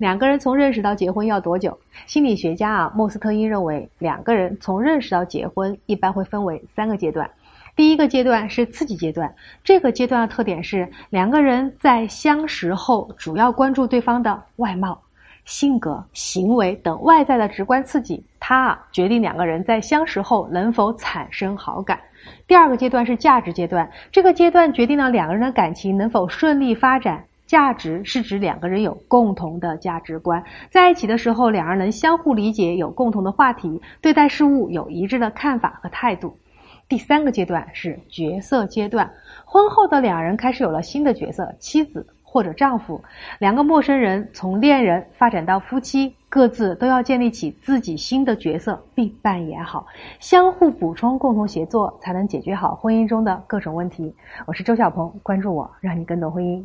两个人从认识到结婚要多久？心理学家啊，莫斯特因认为，两个人从认识到结婚一般会分为三个阶段。第一个阶段是刺激阶段，这个阶段的特点是两个人在相识后主要关注对方的外貌、性格、行为等外在的直观刺激，它啊决定两个人在相识后能否产生好感。第二个阶段是价值阶段，这个阶段决定了两个人的感情能否顺利发展。价值是指两个人有共同的价值观，在一起的时候，两人能相互理解，有共同的话题，对待事物有一致的看法和态度。第三个阶段是角色阶段，婚后的两人开始有了新的角色，妻子或者丈夫。两个陌生人从恋人发展到夫妻，各自都要建立起自己新的角色，并扮演好，相互补充，共同协作，才能解决好婚姻中的各种问题。我是周小鹏，关注我，让你更懂婚姻。